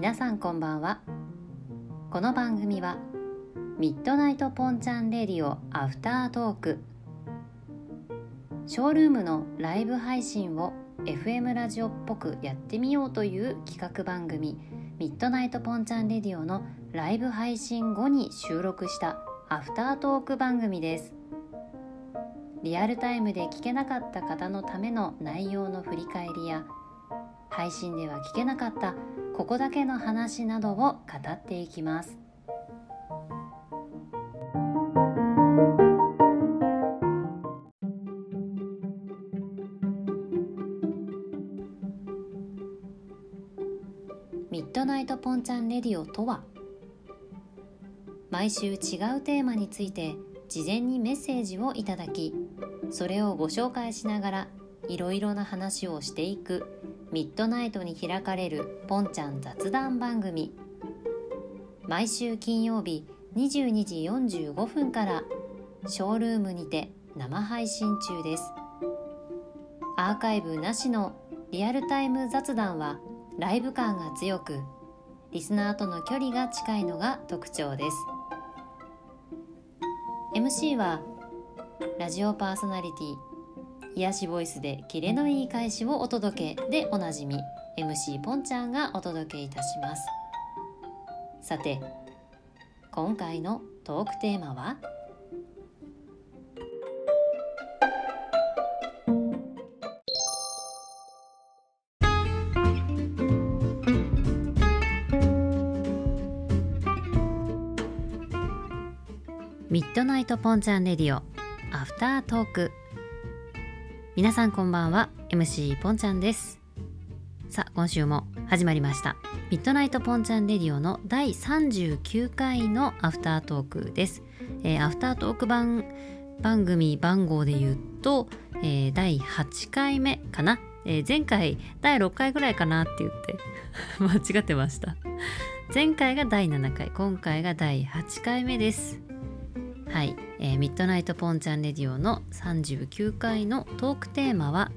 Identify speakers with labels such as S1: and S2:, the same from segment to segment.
S1: 皆さんこんばんは。この番組はミッドナイトポンチャンレディオアフタートーク。ショールームのライブ配信を FM ラジオっぽくやってみようという企画番組ミッドナイトポンチャンレディオのライブ配信後に収録したアフタートーク番組です。リアルタイムで聞けなかった方のための内容の振り返りや配信では聞けなかったここだけの話などを語っていきます。ミッドナイトポンチャンレディオとは毎週違うテーマについて事前にメッセージをいただきそれをご紹介しながらいろいろな話をしていくミッドナイトに開かれるポンちゃん雑談番組。毎週金曜日22時45分からショールームにて生配信中です。アーカイブなしのリアルタイム雑談はライブ感が強くリスナーとの距離が近いのが特徴です。MC はラジオパーソナリティ癒しボイスでキレのいい返しをお届けでおなじみ MC ポンちゃんがお届けいたします。さて今回のトークテーマは？ミッドナイトポンチャンレディオアフタートーク。皆さんこんばんは。MC ポンちゃんです。さあ今週も始まりました。ミッドナイトポンチャンレディオの第39回のアフタートークです、えー、アフタートーク版番組番号で言うと、えー、第8回目かな、えー、前回第6回ぐらいかなって言って 間違ってました。前回が第7回今回が第8回目です。はい、えー、ミッドナイトポンチャンレディオの39回のトークテーマは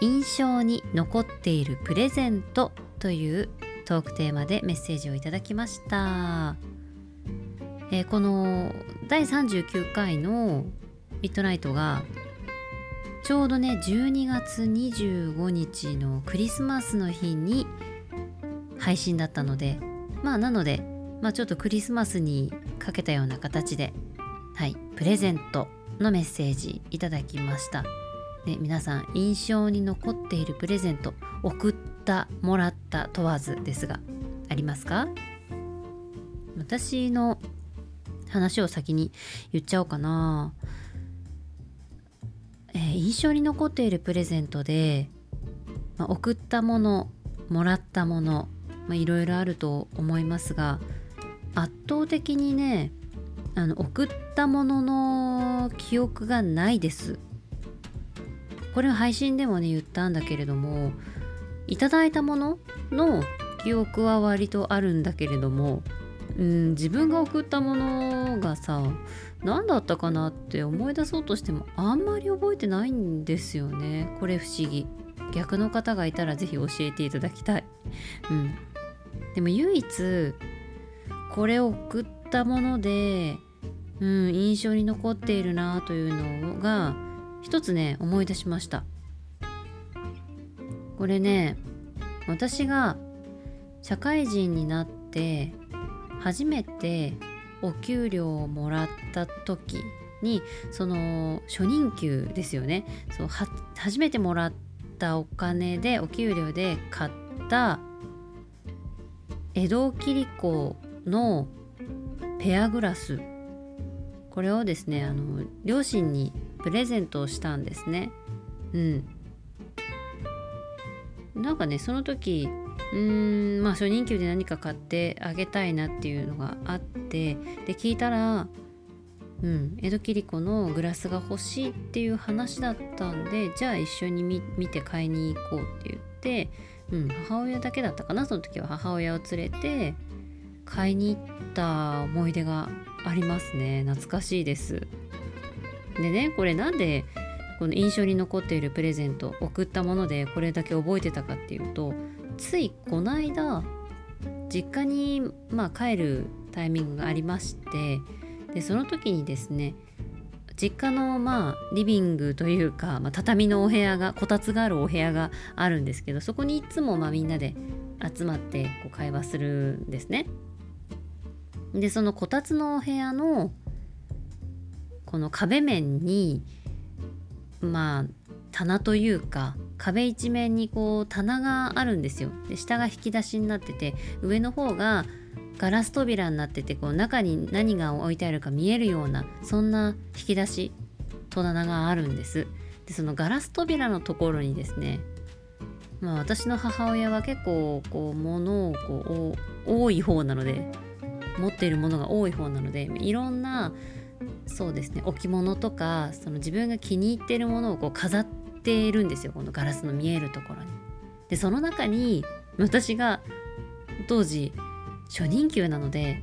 S1: 印象に残っているプレゼントというトークテーマでメッセージをいただきました、えー、この第39回のミッドナイトがちょうどね12月25日のクリスマスの日に配信だったのでまあなのでまあちょっとクリスマスにかけたような形で、はい、プレゼントのメッセージいただきました。ね、皆さん印象に残っているプレゼント送ったもらった問わずですがありますか？私の話を先に言っちゃおうかな、えー、印象に残っているプレゼントで、まあ、送ったものもらったものいろいろあると思いますが圧倒的にねあの送ったものの記憶がないです。これは配信でもね言ったんだけれどもいただいたものの記憶は割とあるんだけれどもうん自分が送ったものがさ何だったかなって思い出そうとしてもあんまり覚えてないんですよね。これ不思議。逆の方がいたら是非教えていただきたい。うん。でも唯一これを送ったもので、うん、印象に残っているなというのが一つね思い出しました。これね私が社会人になって初めてお給料をもらった時にその初任給ですよね。そう初めてもらったお金でお給料で買った江戸切子のペアグラス。これをですねあの両親にプレゼントをしたんですね。うん。なんかねその時うーんまあ初任給で何か買ってあげたいなっていうのがあってで聞いたらうん江戸切子のグラスが欲しいっていう話だったんでじゃあ一緒に見て買いに行こうって言って、うん、母親だけだったかなその時は母親を連れて買いに行った思い出がありますね懐かしいですでねこれなんでこの印象に残っているプレゼント送ったものでこれだけ覚えてたかっていうとついこの間実家に、まあ、帰るタイミングがありましてでその時にですね実家のまあリビングというか、まあ、畳のお部屋がこたつがあるお部屋があるんですけどそこにいつもまみんなで集まってこう会話するんですね。でそのこたつのお部屋のこの壁面にまあ棚というか壁一面にこう棚があるんですよ。で下が引き出しになってて上の方がガラス扉になっててこう中に何が置いてあるか見えるようなそんな引き出し戸棚があるんですでそのガラス扉のところにですねまあ私の母親は結構こう物をこう多い方なので持っているものが多い方なのでいろんなそうですね置物とかその自分が気に入ってるものをこう飾っているんですよこのガラスの見えるところに。でその中に私が当時初任給なので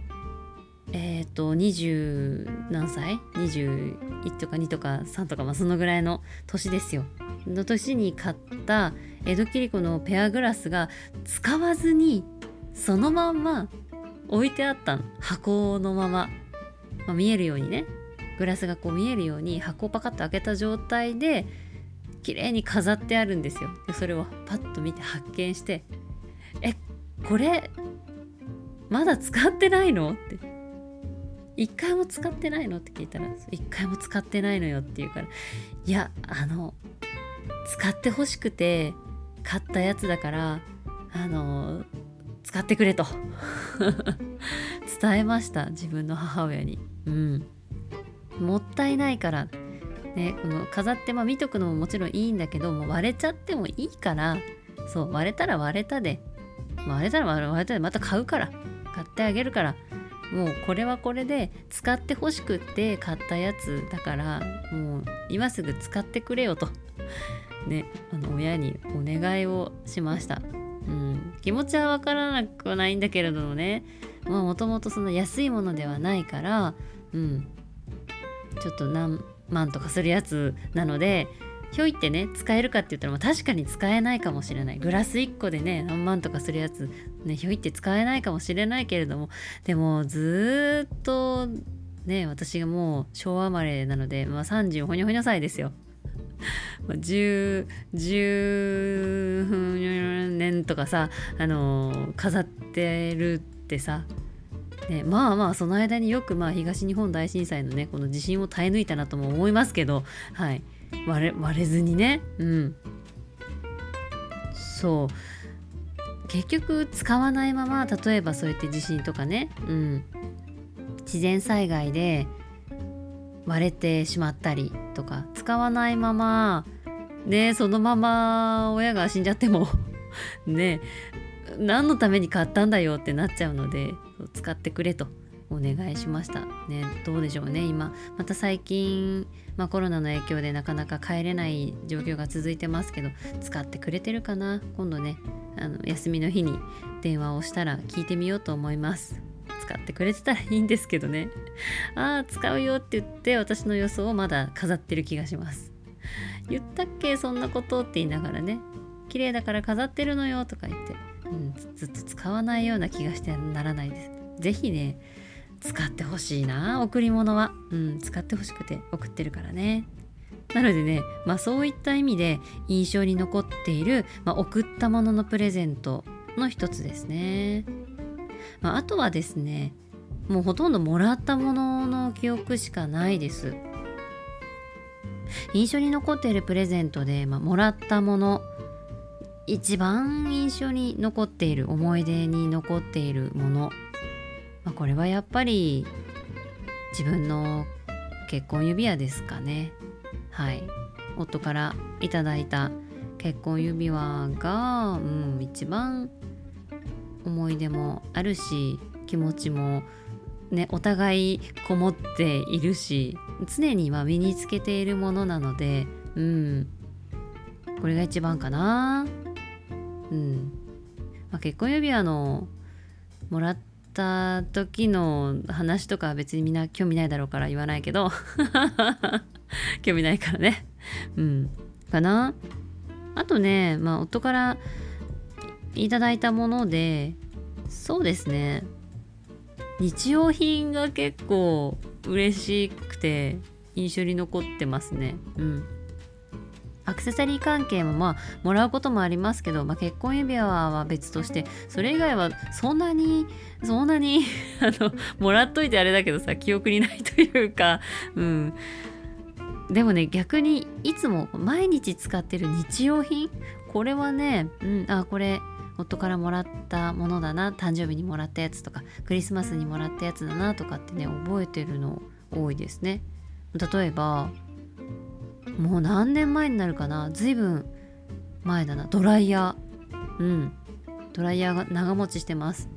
S1: えっ、ー、と20何歳 ?21 とか2とか3とかまあそのぐらいの年ですよ。の年に買った江戸切子のペアグラスが使わずにそのまんま置いてあったの箱のまま、まあ、見えるようにねグラスがこう見えるように箱をパカッと開けた状態で綺麗に飾ってあるんですよ。でそれをパッと見て発見してえこれまだ使ってないの？って。一回も使ってないの？って聞いたら一回も使ってないのよって言うからいやあの使ってほしくて買ったやつだからあの使ってくれと。伝えました自分の母親に。うん。もったいないから。ねこの飾ってまあ見とくのももちろんいいんだけどもう割れちゃってもいいから。そう割れたら割れたで。割れたら割れたでまた買うから。買ってあげるから。もうこれはこれで使ってほしくって買ったやつだからもう今すぐ使ってくれよと。ねあの親にお願いをしました、気持ちはわからなくはないんだけれどもね。もともとそんな安いものではないからうん。ちょっと何万とかするやつなのでひょいってね使えるかって言ったら確かに使えないかもしれない。グラス1個でね何万とかするやつねひょいって使えないかもしれないけれどもでもずっとね私がもう昭和生まれなので、まあ、30ほにょほにょ歳ですよ。10, 10年とかさ、あの、飾ってるってさね、まあまあその間によくまあ東日本大震災のねこの地震を耐え抜いたなとも思いますけどはい。割れ割れずにね。うん。そう。結局使わないまま例えばそうやって地震とかね、うん、自然災害で割れてしまったりとか使わないままねそのまま親が死んじゃっても ね何のために買ったんだよってなっちゃうので使ってくれとお願いしました。ねどうでしょうね今。また最近、まあ、コロナの影響でなかなか帰れない状況が続いてますけど使ってくれてるかな？今度ねあの休みの日に電話をしたら聞いてみようと思います。使ってくれてたらいいんですけどね。ああ使うよって言って私の予想をまだ飾ってる気がします。言ったっけ？そんなことって言いながらね。綺麗だから飾ってるのよとか言って、うん、ずっと使わないような気がしてならないです。是非ね使ってほしいな贈り物は、うん、使ってほしくて送ってるからね。なのでね、まあ、そういった意味で印象に残っている、まあ、送ったもののプレゼントの一つですね、まあ、あとはですねもうほとんどもらったものの記憶しかないです。印象に残っているプレゼントで、まあ、もらったもの一番印象に残っている思い出に残っているもの。まあ、これはやっぱり自分の結婚指輪ですかね。はい。夫からいただいた結婚指輪が、うん、一番思い出もあるし気持ちもねお互いこもっているし常にま身につけているものなのでうん。これが一番かな。うん、まあ、結婚指輪のもらっった時の話とかは別にみんな興味ないだろうから言わないけど 興味ないからね。うん。かな。あとねまあ夫からいただいたものでそうですね。日用品が結構嬉しくて印象に残ってますね。うん。アクセサリー関係もまあもらうこともありますけど、まあ、結婚指輪は別としてそれ以外はそんなにそんなに あのもらっといてあれだけどさ記憶にないというかうん。でもね逆にいつも毎日使ってる日用品これはね、うん、あこれ夫からもらったものだな誕生日にもらったやつとかクリスマスにもらったやつだなとかってね覚えてるの多いですね。例えばもう何年前になるかな随分前だな。ドライヤー。うん。ドライヤーが長持ちしてます。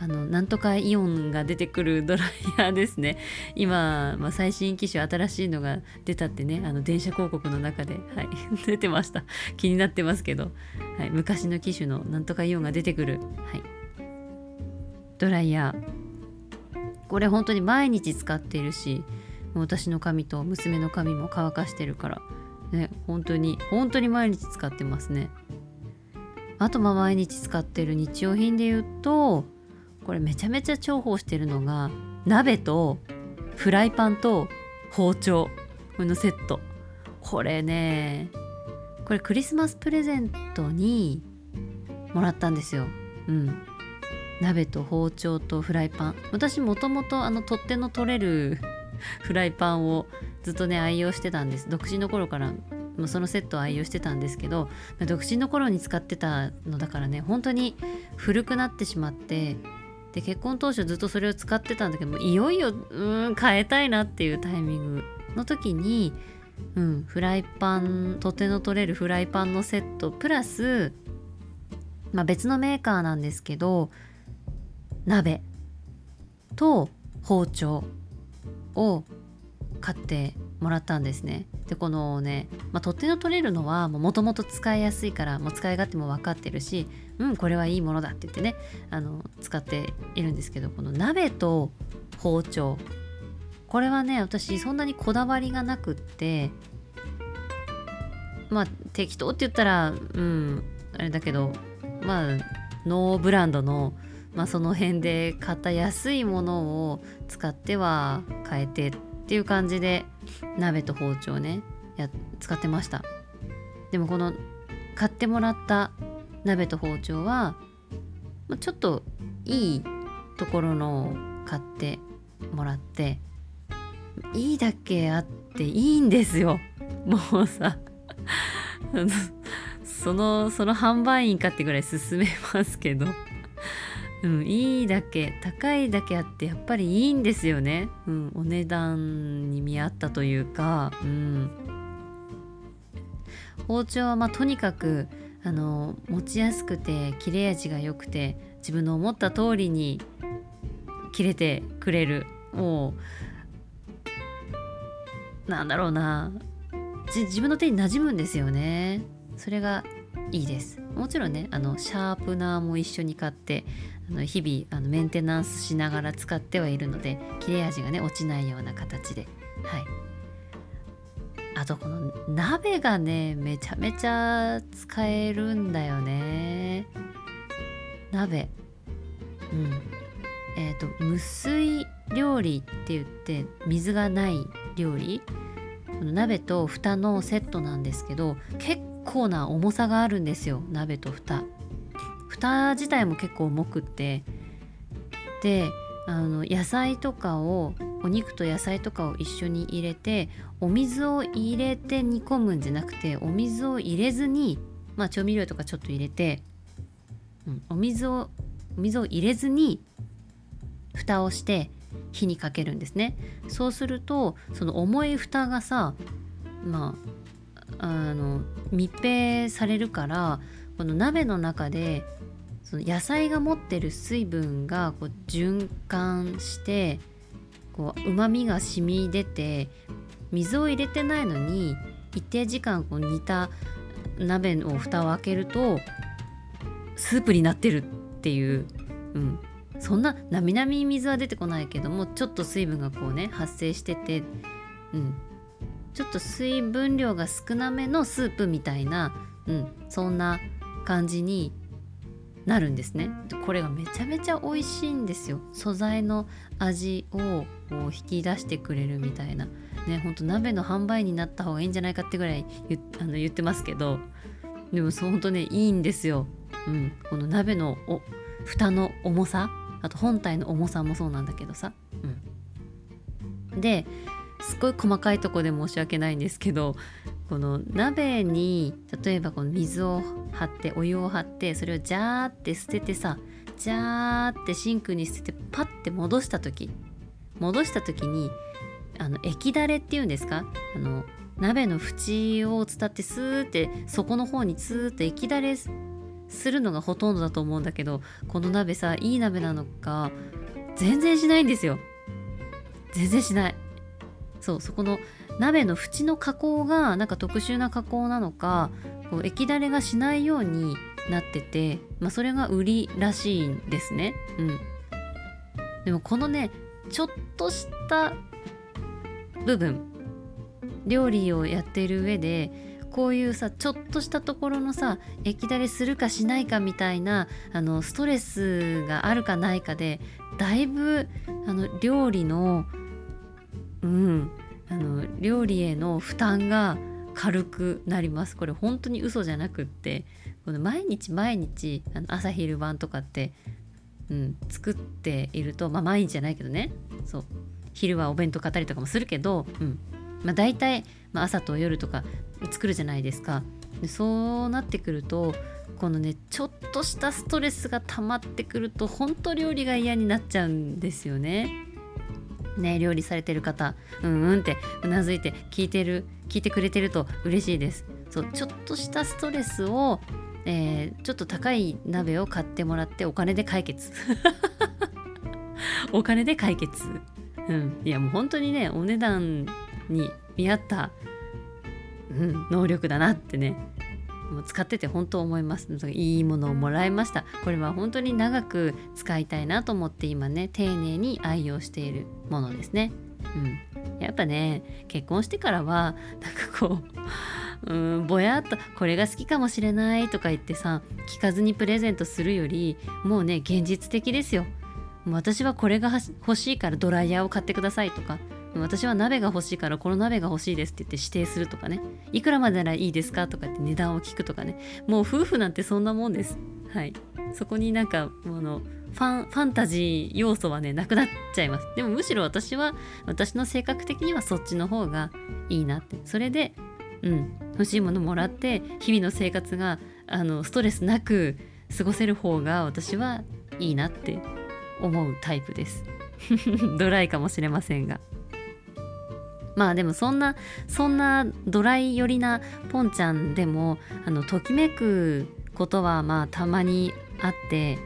S1: あのなんとかイオンが出てくるドライヤーですね。今、まあ、最新機種新しいのが出たってねあの電車広告の中で、はい、出てました。気になってますけど、はい、昔の機種のなんとかイオンが出てくる、はい、ドライヤー。これ本当に毎日使っているし私の髪と娘の髪も乾かしてるから。ね本当に本当に毎日使ってますね。あとまあ毎日使ってる日用品で言うとこれめちゃめちゃ重宝してるのが鍋とフライパンと包丁これのセット。これねこれクリスマスプレゼントにもらったんですよ。うん。鍋と包丁とフライパン。私もともとあの取っ手の取れる フライパンをずっとね愛用してたんです。独身の頃からもうそのセットを愛用してたんですけど独身の頃に使ってたのだからね本当に古くなってしまってで結婚当初ずっとそれを使ってたんだけどいよいようん変えたいなっていうタイミングの時に、うん、フライパンとての取れるフライパンのセットプラス、まあ、別のメーカーなんですけど鍋と包丁を買ってもらったんですね。でこのね、まあ、取っ手の取れるのはもともと使いやすいからもう使い勝手も分かってるしうんこれはいいものだって言ってねあの使っているんですけどこの鍋と包丁。これはね私そんなにこだわりがなくってまあ適当って言ったらうんあれだけどまあノーブランドのまあ、その辺で買った安いものを使っては変えてっていう感じで鍋と包丁ねや使ってました。でもこの買ってもらった鍋と包丁はちょっといいところのを買ってもらっていいだけあっていいんですよ。もうさ そのその販売員かってぐらい勧めますけど。うん、いいだけ高いだけあってやっぱりいいんですよね、うん、お値段に見合ったというか、うん、包丁はまあとにかくあの持ちやすくて切れ味が良くて自分の思った通りに切れてくれる。もうなんだろうな。自分の手に馴染むんですよね。それがいいです。もちろんねあのシャープナーも一緒に買ってあの日々あのメンテナンスしながら使ってはいるので切れ味がね落ちないような形で。はい。あとこの鍋がねめちゃめちゃ使えるんだよね。鍋。うん。えっ、ー、と無水料理って言って水がない料理。この鍋と蓋のセットなんですけど結構な重さがあるんですよ鍋と蓋。蓋自体も結構重くって。であの野菜とかをお肉と野菜とかを一緒に入れてお水を入れて煮込むんじゃなくてお水を入れずにまあ調味料とかちょっと入れて、うん、お水をお水を入れずに蓋をして火にかけるんですね。そうするとその重い蓋がさまああの密閉されるからこの鍋の中でその野菜が持ってる水分がこう循環してこうまみが染み出て水を入れてないのに一定時間こう煮た鍋の蓋を開けるとスープになってるっていう、うん、そんななみなみ水は出てこないけどもちょっと水分がこうね発生してて、うん、ちょっと水分量が少なめのスープみたいな、うん、そんな感じになるんですね。これがめちゃめちゃ美味しいんですよ。素材の味をこう引き出してくれるみたいな。ねほんと鍋の販売になった方がいいんじゃないかってぐらい言あの言ってますけど。でもそうほんとねいいんですよ、うん、この鍋のお蓋の重さ。あと本体の重さもそうなんだけどさ、うん、ですっごい細かいとこで申し訳ないんですけど。この鍋に例えばこの水を張ってお湯を張ってそれをジャーって捨ててさジャーってシンクに捨ててパッて戻した時戻した時にあの液だれっていうんですか？あの鍋の縁を伝ってスーって底の方にツーッと液だれするのがほとんどだと思うんだけどこの鍋さいい鍋なのか全然しないんですよ。全然しない。そうそこの鍋の縁の加工がなんか特殊な加工なのかこう液だれがしないようになってて、まあ、それが売りらしいんですね。うん、でもこのねちょっとした部分料理をやっている上でこういうさちょっとしたところのさ液だれするかしないかみたいなあのストレスがあるかないかでだいぶあの料理のうんあの料理への負担が軽くなります。これ本当に嘘じゃなくってこの毎日毎日あの朝昼晩とかって、うん、作っているとまあ毎日じゃないけどね。そう。昼はお弁当買ったりとかもするけど、うん。まあ、大体、まあ、朝と夜とか作るじゃないですか。でそうなってくるとこのねちょっとしたストレスが溜まってくると本当料理が嫌になっちゃうんですよね。ね料理されてる方うんうんってうなずいて聞いてる聞いてくれてると嬉しいです。そうちょっとしたストレスを、えー、ちょっと高い鍋を買ってもらってお金で解決。お金で解決。うん。いやもう本当にねお値段に見合った、うん、能力だなってねもう使ってて本当思います。いいものをもらいました。これは本当に長く使いたいなと思って今ね丁寧に愛用しているものですね。うん。やっぱね結婚してからはなんかこう うんぼやっとこれが好きかもしれないとか言ってさ聞かずにプレゼントするよりもうね現実的ですよ。私はこれが欲しいからドライヤーを買ってくださいとか私は鍋が欲しいからこの鍋が欲しいですって言って指定するとかね。いくらまでならいいですかとかって値段を聞くとかね。もう夫婦なんてそんなもんです。はい。そこになんかあのファンファンタジー要素はねなくなっちゃいます。でもむしろ私は私の性格的にはそっちの方がいいなって。それでうん。欲しいものもらって日々の生活があのストレスなく過ごせる方が私はいいなって思うタイプです。ドライかもしれませんが。まあでもそんなそんなドライ寄りなポンちゃんでもあのときめくことはまあたまにあって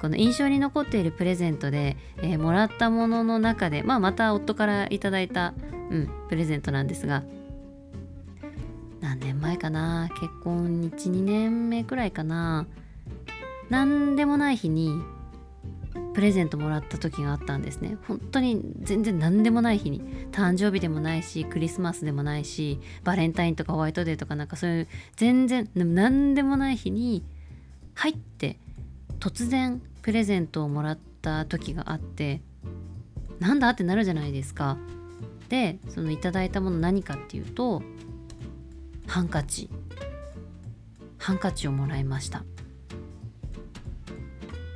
S1: この印象に残っているプレゼントで、えー、もらったものの中で、まあ、また夫からいただいた、うん、プレゼントなんですが何年前かな結婚12年目くらいかな。何でもない日にプレゼントもらった時があったんですね。本当に全然何でもない日に誕生日でもないしクリスマスでもないしバレンタインとかホワイトデーとかなんかそういう全然何でもない日に入って突然プレゼントをもらった時があってなんだってなるじゃないですか。でそのいただいたもの何かっていうとハンカチ。ハンカチをもらいました。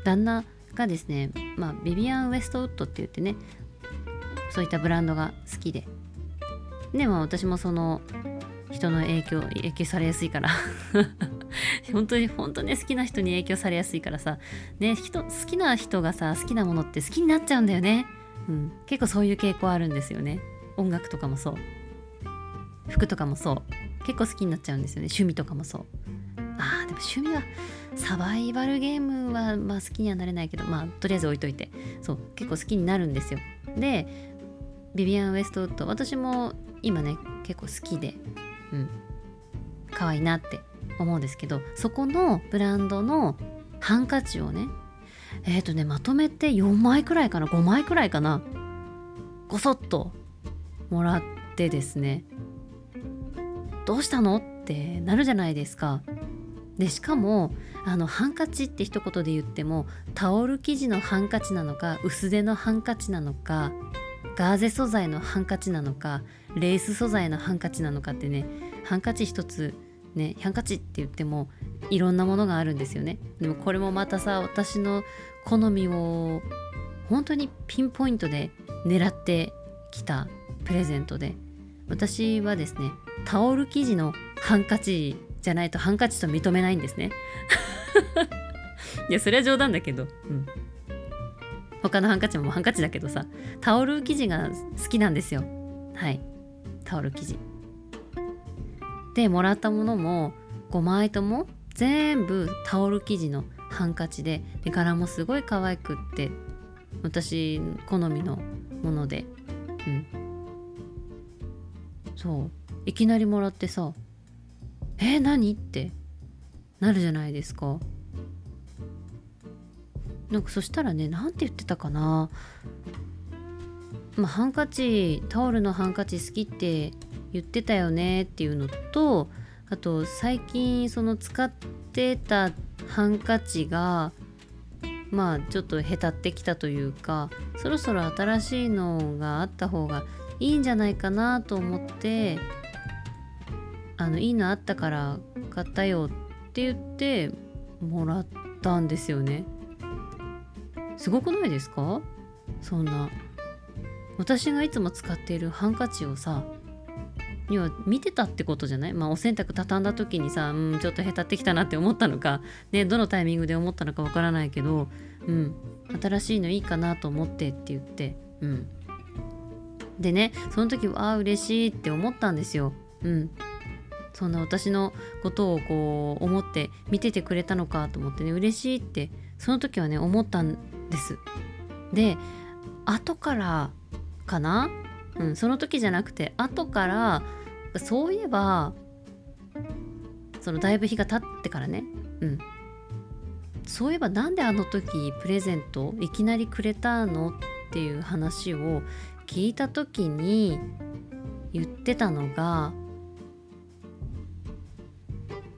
S1: 旦那がですね、まあ、ビビアン・ウエストウッドって言ってねそういったブランドが好きで。でも私もその人の影響影響されやすいから。本当に本当に好きな人に影響されやすいからさ。ね人好きな人がさ好きなものって好きになっちゃうんだよね、うん、結構そういう傾向あるんですよね。音楽とかもそう。服とかもそう。結構好きになっちゃうんですよね。趣味とかもそう。あでも趣味はサバイバルゲームは、まあ、好きにはなれないけどまあとりあえず置いといて。そう結構好きになるんですよ。でビビアン・ウエストウッド私も今ね結構好きでうん。可愛いなって思うんですけどそこのブランドのハンカチをねえっ、ー、とねまとめて4枚くらいかな5枚くらいかなごそっともらってですね。どうしたの？ってなるじゃないですか。でしかもあのハンカチって一言で言ってもタオル生地のハンカチなのか薄手のハンカチなのかガーゼ素材のハンカチなのかレース素材のハンカチなのかってねハンカチ一つねハンカチって言ってもいろんなものがあるんですよね。でもこれもまたさ私の好みを本当にピンポイントで狙ってきたプレゼントで私はですねタオル生地のハンカチじゃないとハンカチと認めないんですね。いやそれは冗談だけど。うん。他のハンカチもハンカチだけどさ。タオル生地が好きなんですよ。はい。タオル生地。でもらったものも5枚とも全部タオル生地のハンカチでで柄もすごい可愛くって私好みのもので。うん。そう。いきなりもらってさ「え、何?」ってなるじゃないですかなんかそしたらね何て言ってたかなまあハンカチタオルのハンカチ好きって言ってたよねっていうのとあと最近その使ってたハンカチがまあちょっとへたってきたというかそろそろ新しいのがあった方がいいんじゃないかなと思ってあのいいのあったから買ったよって言ってもらったんですよね。すごくないですか？そんな。私がいつも使っているハンカチをさ要は見てたってことじゃない？まあお洗濯畳んだ時にさうんちょっとへたってきたなって思ったのかねどのタイミングで思ったのかわからないけどうん新しいのいいかなと思ってって言ってうん。でねその時はあ嬉しいって思ったんですよ。うん。そんな私のことをこう思って見ててくれたのかと思ってね嬉しいってその時はね思ったんです。で後からかな？うん、その時じゃなくて後からそういえばそのだいぶ日が経ってからね、うん、そういえばなんであの時プレゼントいきなりくれたの？っていう話を聞いた時に言ってたのが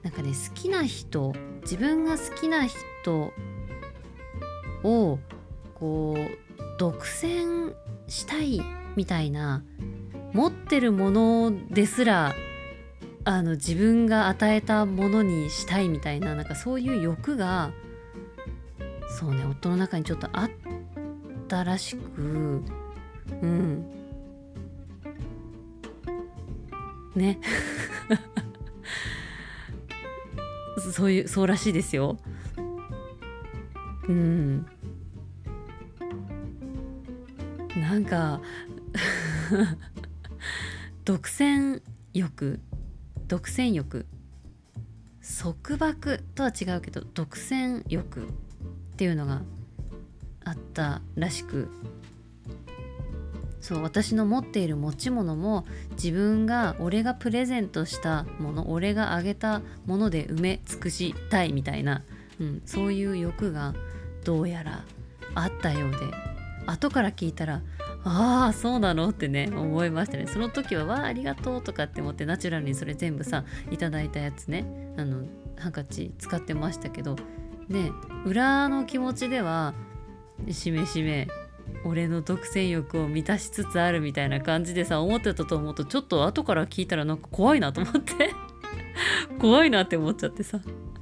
S1: なんかね好きな人自分が好きな人をこう独占したいみたいな持ってるものですらあの自分が与えたものにしたいみたいななんかそういう欲がそうね夫の中にちょっとあったらしくうん。ね。そういうそうらしいですよ。うん。なんか 独占欲独占欲。束縛とは違うけど独占欲っていうのがあったらしくそう私の持っている持ち物も自分が俺がプレゼントしたもの俺があげたもので埋め尽くしたいみたいな、うん、そういう欲がどうやらあったようで。後から聞いたらああそうなのってね思いましたね。その時は「わあありがとう」とかって思ってナチュラルにそれ全部さいただいたやつねあのハンカチ使ってましたけどね裏の気持ちではしめしめ俺の独占欲を満たしつつあるみたいな感じでさ思ってたと思うとちょっと後から聞いたらなんか怖いなと思って。怖いなって思っちゃってさ。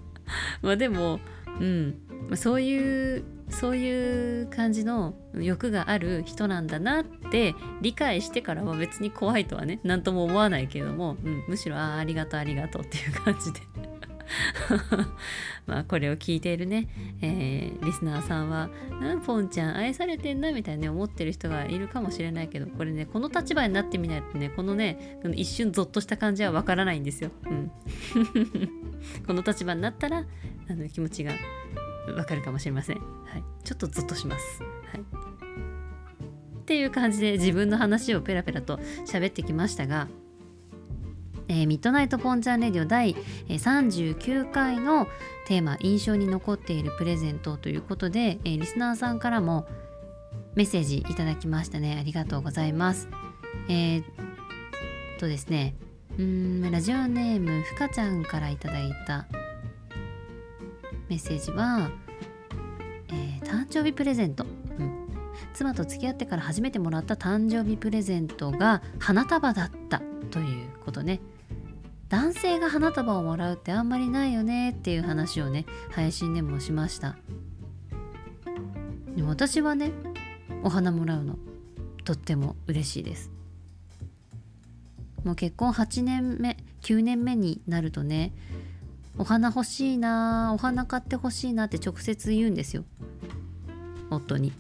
S1: まあでもうん。そういうそういう感じの欲がある人なんだなって理解してからは別に怖いとはね何とも思わないけれども、うん、むしろああありがとうありがとうっていう感じで。まあこれを聞いているね、えー、リスナーさんは「うんポンちゃん愛されてんな」みたいに、ね、思ってる人がいるかもしれないけどこれねこの立場になってみないとねこのね一瞬ゾッとした感じはわからないんですよ。うん、この立場になったらあの気持ちがわかるかもしれません。はい、ちょっとゾッとします。はい、っていう感じで自分の話をペラペラと喋ってきましたが、えー、ミッドナイトポンチャンレディオ第39回のテーマ印象に残っているプレゼントということで、えー、リスナーさんからもメッセージいただきましたね。ありがとうございます。えー、っとですねうんラジオネームふかちゃんからいただいたメッセージは、えー、誕生日プレゼント、うん、妻と付き合ってから初めてもらった誕生日プレゼントが花束だったということね。男性が花束をもらうってあんまりないよねっていう話をね配信でもしました。でも私はねお花もらうのとっても嬉しいです。もう結婚8年目9年目になるとねお花欲しいなお花買って欲しいなって直接言うんですよ。夫に。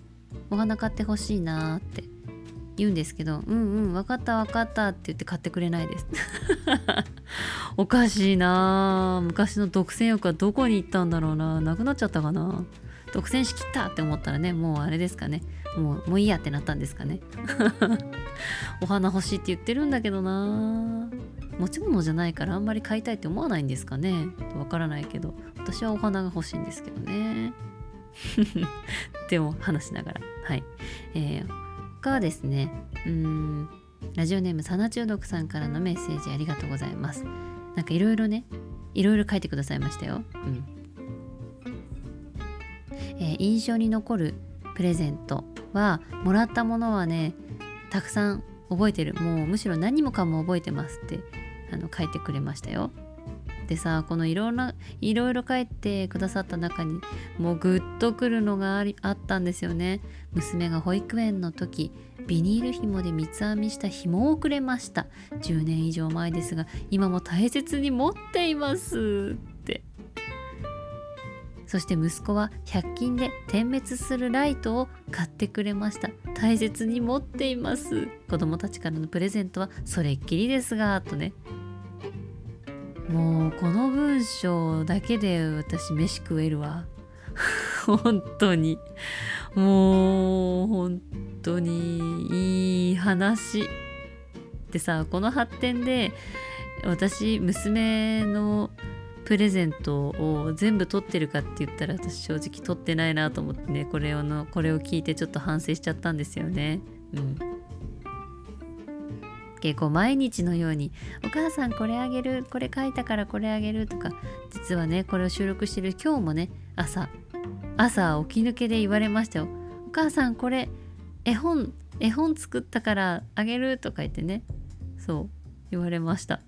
S1: お花買ってほしいなって言うんですけどうんうん分かった分かったって言って買ってくれないです。おかしいな。昔の独占欲はどこに行ったんだろうな。なくなっちゃったかな。独占しきったって思ったらねもうあれですかね。もうもういいやってなったんですかね。お花欲しいって言ってるんだけどな。持ち物じゃないからあんまり買いたいって思わないんですかね。わからないけど。私はお花が欲しいんですけどね。でも話しながら。はい。えー、他はですねうん。ラジオネームサナ中毒さんからのメッセージありがとうございます。なんかいろいろねいろいろ書いてくださいましたよ。うん。えー、印象に残るプレゼントはもらったものはねたくさん覚えてる。もうむしろ何もかも覚えてますってあの書いてくれましたよでさこのいろんないろいろ書いてくださった中にもうグッとくるのがありあったんですよね。娘が保育園の時ビニール紐で三つ編みした紐をくれました。10年以上前ですが今も大切に持っていますって。そして息子は100均で点滅するライトを買ってくれました。大切に持っています。子供たちからのプレゼントはそれっきりですがとね。もうこの文章だけで私飯食えるわ。本当に。もう本当にいい話。でさこの発展で私娘のプレゼントを全部取ってるかって言ったら私正直取ってないなと思ってねこれをのこれを聞いてちょっと反省しちゃったんですよね。うん。結構毎日のように「お母さんこれあげるこれ書いたからこれあげる」とか実はねこれを収録してる今日もね朝朝起き抜けで言われましたよ「お母さんこれ絵本絵本作ったからあげる」とか言ってねそう言われました。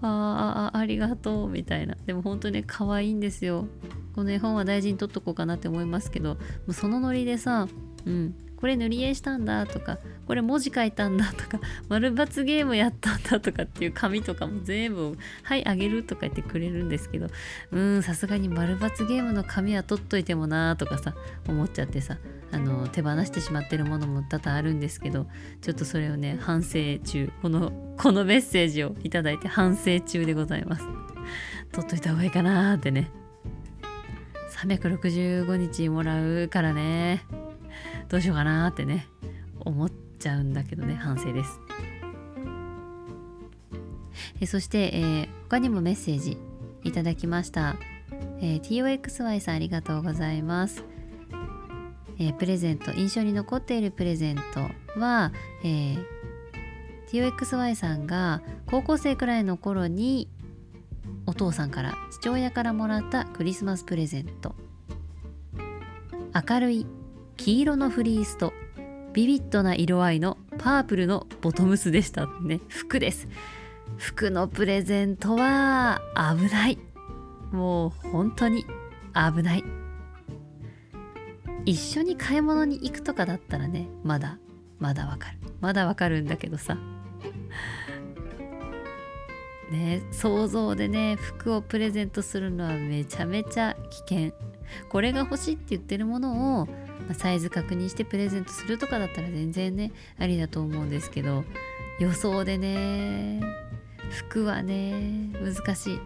S1: ああありがとうみたいな。でも本当ね可愛いんですよ。この絵本は大事に取っとこうかなって思いますけどもうそのノリでさうん。これ塗り絵したんだとかこれ文字書いたんだとか 丸抜ゲームやったんだとかっていう紙とかも全部はいあげるとか言ってくれるんですけどうんさすがに丸抜ゲームの紙は取っといてもなーとかさ思っちゃってさあの手放してしまってるものも多々あるんですけどちょっとそれをね反省中この このメッセージをいただいて反省中でございます。取っといた方がいいかなーってね。365日もらうからね。どうしようかなってね思っちゃうんだけどね反省です。えそして、えー、他にもメッセージいただきました、えー、TOXY さんありがとうございます、えー、プレゼント印象に残っているプレゼントは、えー、TOXY さんが高校生くらいの頃にお父さんから父親からもらったクリスマスプレゼント。明るい黄色のフリースとビビッドな色合いのパープルのボトムスでしたね。服です服のプレゼントは危ない。もう本当に危ない。一緒に買い物に行くとかだったらねまだまだわかる。まだわかるんだけどさ。ね想像でね服をプレゼントするのはめちゃめちゃ危険。これが欲しいって言ってるものをまあ、サイズ確認してプレゼントするとかだったら全然ねありだと思うんですけど予想でね服はね難しい。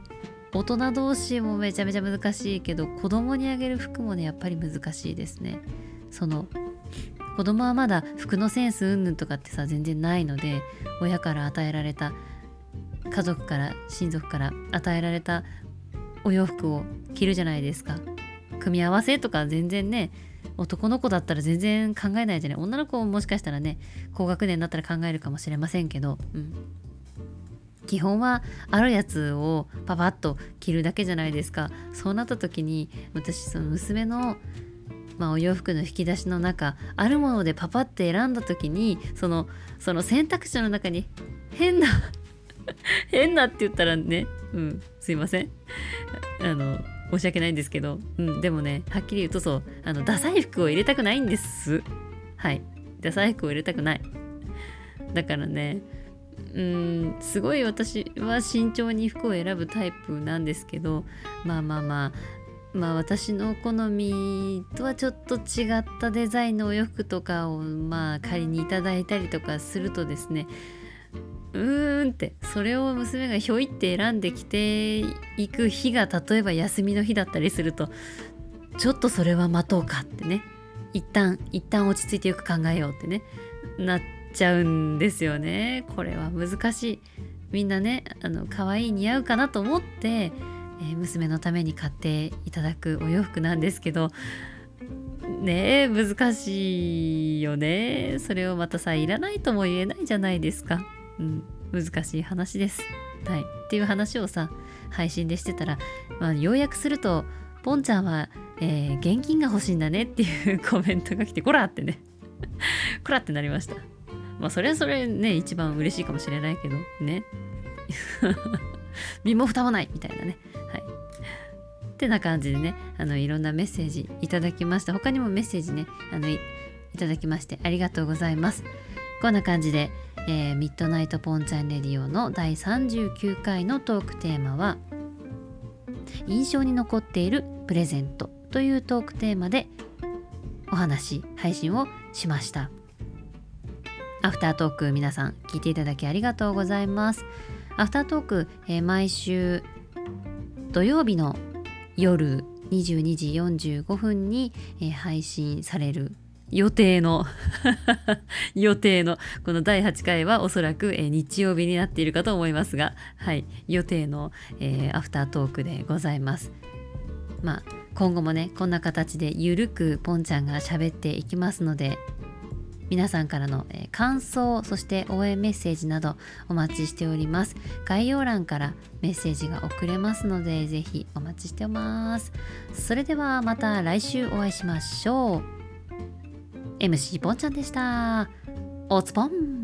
S1: 大人同士もめちゃめちゃ難しいけど子供にあげる服もねやっぱり難しいですね。その子供はまだ服のセンスうんぬんとかってさ全然ないので親から与えられた家族から親族から与えられたお洋服を着るじゃないですか。組み合わせとか全然ね男の子だったら全然考えないじゃない。女の子ももしかしたらね高学年になったら考えるかもしれませんけど、うん、基本はあるやつをパパッと着るだけじゃないですか。そうなった時に私その娘のまあ、お洋服の引き出しの中あるものでパパって選んだ時にそのその選択肢の中に変な変なって言ったらねうんすいません。あの申し訳ないんですけど、うん、でもねはっきり言うとそうあのダサい服を入れたくないんです。はい。ダサい服を入れたくない。だからねうんすごい私は慎重に服を選ぶタイプなんですけどまあまあまあまあ私の好みとはちょっと違ったデザインのお洋服とかをまあ仮にいただいたりとかするとですねうーんって。それを娘がひょいって選んできていく日が例えば休みの日だったりするとちょっとそれは待とうかってね。一旦一旦落ち着いてよく考えようってね。なっちゃうんですよね。これは難しい。みんなねあの可愛い似合うかなと思って、えー、娘のために買っていただくお洋服なんですけどねえ難しいよね。それをまたさいらないとも言えないじゃないですか、うん、難しい話です。はい、っていう話をさ配信でしてたら、まあ、要約するとポンちゃんは、えー、現金が欲しいんだねっていう コメントが来てこらってね。こらってなりました。まあそれはそれね一番嬉しいかもしれないけどね。身も蓋もないみたいなね。はい。ってな感じでねあのいろんなメッセージいただきました。他にもメッセージねあのいただきましてありがとうございます。こんな感じで、えー、ミッドナイトポンチャンレディオの第39回のトークテーマは印象に残っているプレゼントというトークテーマでお話配信をしました。アフタートーク皆さん聞いていただきありがとうございます。アフタートーク、えー、毎週土曜日の夜22時45分に、えー、配信される予定の。予定の。この第8回はおそらく、え、日曜日になっているかと思いますがはい。予定の、えー、アフタートークでございます。まあ今後もねこんな形でゆるくポンちゃんが喋っていきますので皆さんからの感想そして応援メッセージなどお待ちしております。概要欄からメッセージが送れますのでぜひお待ちしておます。それではまた来週お会いしましょう。MC ポンちゃんでした。おつぽん。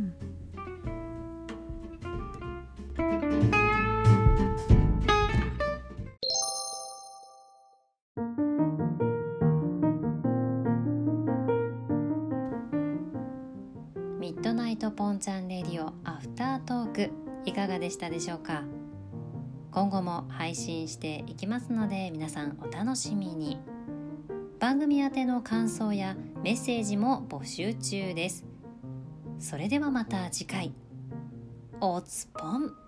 S1: 本ちゃんレディオアフタートークいかがでしたでしょうか？今後も配信していきますので皆さんお楽しみに。番組宛ての感想やメッセージも募集中です。それではまた次回。おつぽん。